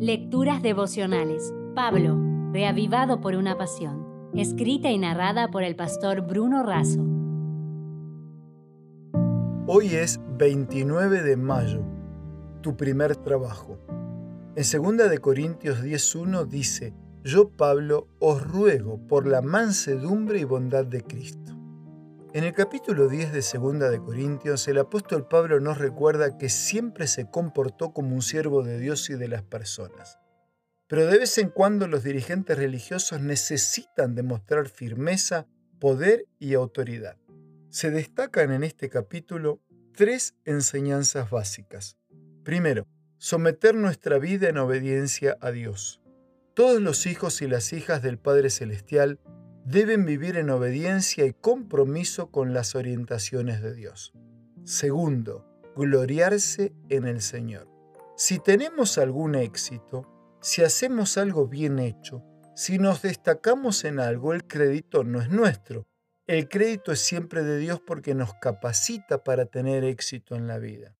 Lecturas devocionales. Pablo, reavivado por una pasión. Escrita y narrada por el pastor Bruno Razo. Hoy es 29 de mayo, tu primer trabajo. En 2 de Corintios 10:1 dice, "Yo Pablo os ruego por la mansedumbre y bondad de Cristo." En el capítulo 10 de Segunda de Corintios, el apóstol Pablo nos recuerda que siempre se comportó como un siervo de Dios y de las personas. Pero de vez en cuando los dirigentes religiosos necesitan demostrar firmeza, poder y autoridad. Se destacan en este capítulo tres enseñanzas básicas. Primero, someter nuestra vida en obediencia a Dios. Todos los hijos y las hijas del Padre Celestial deben vivir en obediencia y compromiso con las orientaciones de Dios. Segundo, gloriarse en el Señor. Si tenemos algún éxito, si hacemos algo bien hecho, si nos destacamos en algo, el crédito no es nuestro. El crédito es siempre de Dios porque nos capacita para tener éxito en la vida.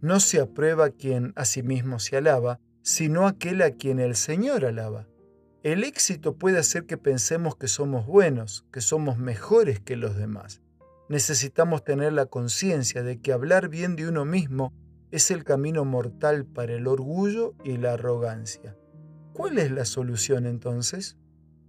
No se aprueba quien a sí mismo se alaba, sino aquel a quien el Señor alaba. El éxito puede hacer que pensemos que somos buenos, que somos mejores que los demás. Necesitamos tener la conciencia de que hablar bien de uno mismo es el camino mortal para el orgullo y la arrogancia. ¿Cuál es la solución entonces?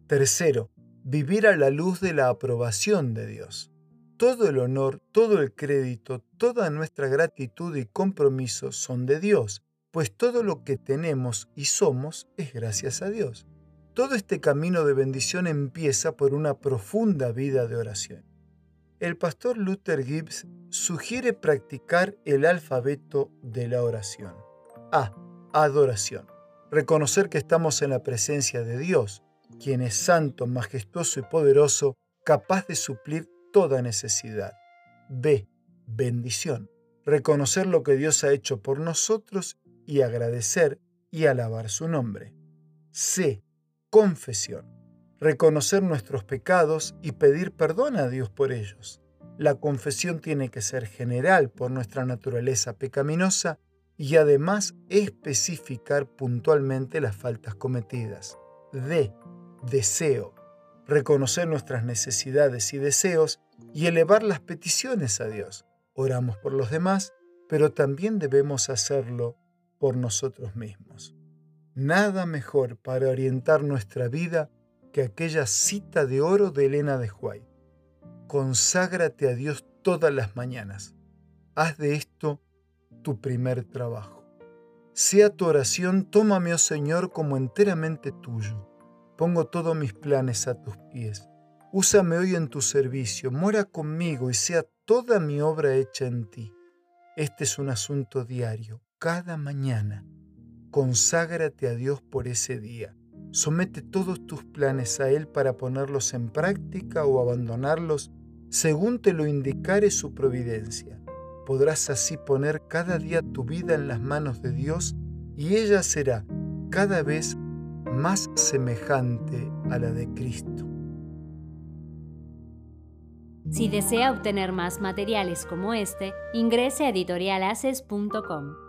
Tercero, vivir a la luz de la aprobación de Dios. Todo el honor, todo el crédito, toda nuestra gratitud y compromiso son de Dios, pues todo lo que tenemos y somos es gracias a Dios. Todo este camino de bendición empieza por una profunda vida de oración. El pastor Luther Gibbs sugiere practicar el alfabeto de la oración. A. Adoración. Reconocer que estamos en la presencia de Dios, quien es santo, majestuoso y poderoso, capaz de suplir toda necesidad. B. Bendición. Reconocer lo que Dios ha hecho por nosotros y agradecer y alabar su nombre. C confesión, reconocer nuestros pecados y pedir perdón a Dios por ellos. La confesión tiene que ser general por nuestra naturaleza pecaminosa y además especificar puntualmente las faltas cometidas. D. Deseo. Reconocer nuestras necesidades y deseos y elevar las peticiones a Dios. Oramos por los demás, pero también debemos hacerlo por nosotros mismos. Nada mejor para orientar nuestra vida que aquella cita de oro de Elena de Huay. Conságrate a Dios todas las mañanas. Haz de esto tu primer trabajo. Sea tu oración, tómame, oh Señor, como enteramente tuyo. Pongo todos mis planes a tus pies. Úsame hoy en tu servicio, mora conmigo y sea toda mi obra hecha en ti. Este es un asunto diario, cada mañana Conságrate a Dios por ese día. Somete todos tus planes a Él para ponerlos en práctica o abandonarlos según te lo indicare su providencia. Podrás así poner cada día tu vida en las manos de Dios y ella será cada vez más semejante a la de Cristo. Si desea obtener más materiales como este, ingrese a editorialaces.com.